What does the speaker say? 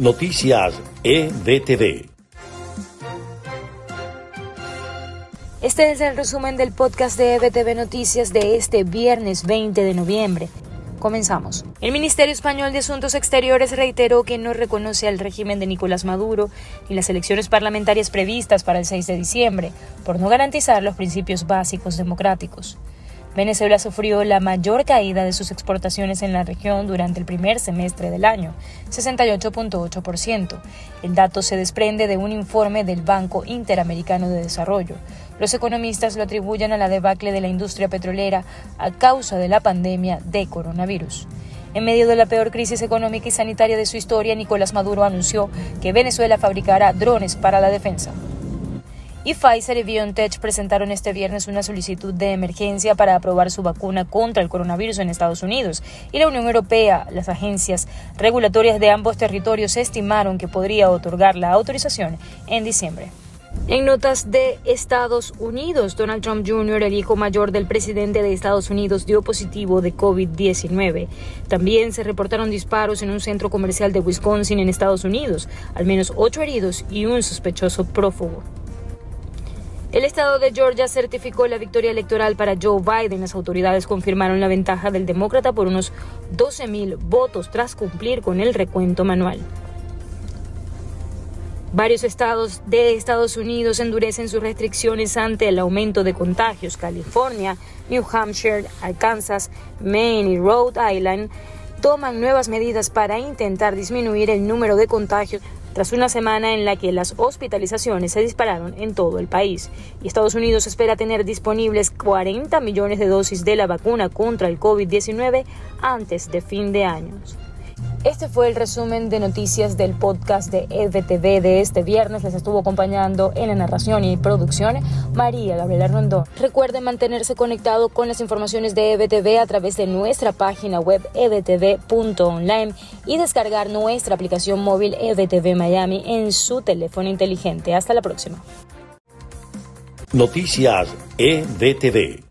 Noticias EBTV. Este es el resumen del podcast de EBTV Noticias de este viernes 20 de noviembre. Comenzamos. El Ministerio Español de Asuntos Exteriores reiteró que no reconoce al régimen de Nicolás Maduro ni las elecciones parlamentarias previstas para el 6 de diciembre, por no garantizar los principios básicos democráticos. Venezuela sufrió la mayor caída de sus exportaciones en la región durante el primer semestre del año, 68.8%. El dato se desprende de un informe del Banco Interamericano de Desarrollo. Los economistas lo atribuyen a la debacle de la industria petrolera a causa de la pandemia de coronavirus. En medio de la peor crisis económica y sanitaria de su historia, Nicolás Maduro anunció que Venezuela fabricará drones para la defensa y Pfizer y BioNTech presentaron este viernes una solicitud de emergencia para aprobar su vacuna contra el coronavirus en Estados Unidos y la Unión Europea. Las agencias regulatorias de ambos territorios estimaron que podría otorgar la autorización en diciembre. En notas de Estados Unidos, Donald Trump Jr., el hijo mayor del presidente de Estados Unidos, dio positivo de COVID-19. También se reportaron disparos en un centro comercial de Wisconsin en Estados Unidos, al menos ocho heridos y un sospechoso prófugo. El estado de Georgia certificó la victoria electoral para Joe Biden. Las autoridades confirmaron la ventaja del demócrata por unos 12.000 votos tras cumplir con el recuento manual. Varios estados de Estados Unidos endurecen sus restricciones ante el aumento de contagios. California, New Hampshire, Arkansas, Maine y Rhode Island toman nuevas medidas para intentar disminuir el número de contagios tras una semana en la que las hospitalizaciones se dispararon en todo el país. Y Estados Unidos espera tener disponibles 40 millones de dosis de la vacuna contra el COVID-19 antes de fin de año. Este fue el resumen de noticias del podcast de EBTV de este viernes. Les estuvo acompañando en la narración y producción María Gabriela Rondón. Recuerden mantenerse conectado con las informaciones de EBTV a través de nuestra página web ebtv.online y descargar nuestra aplicación móvil EBTV Miami en su teléfono inteligente. Hasta la próxima. Noticias EBTV.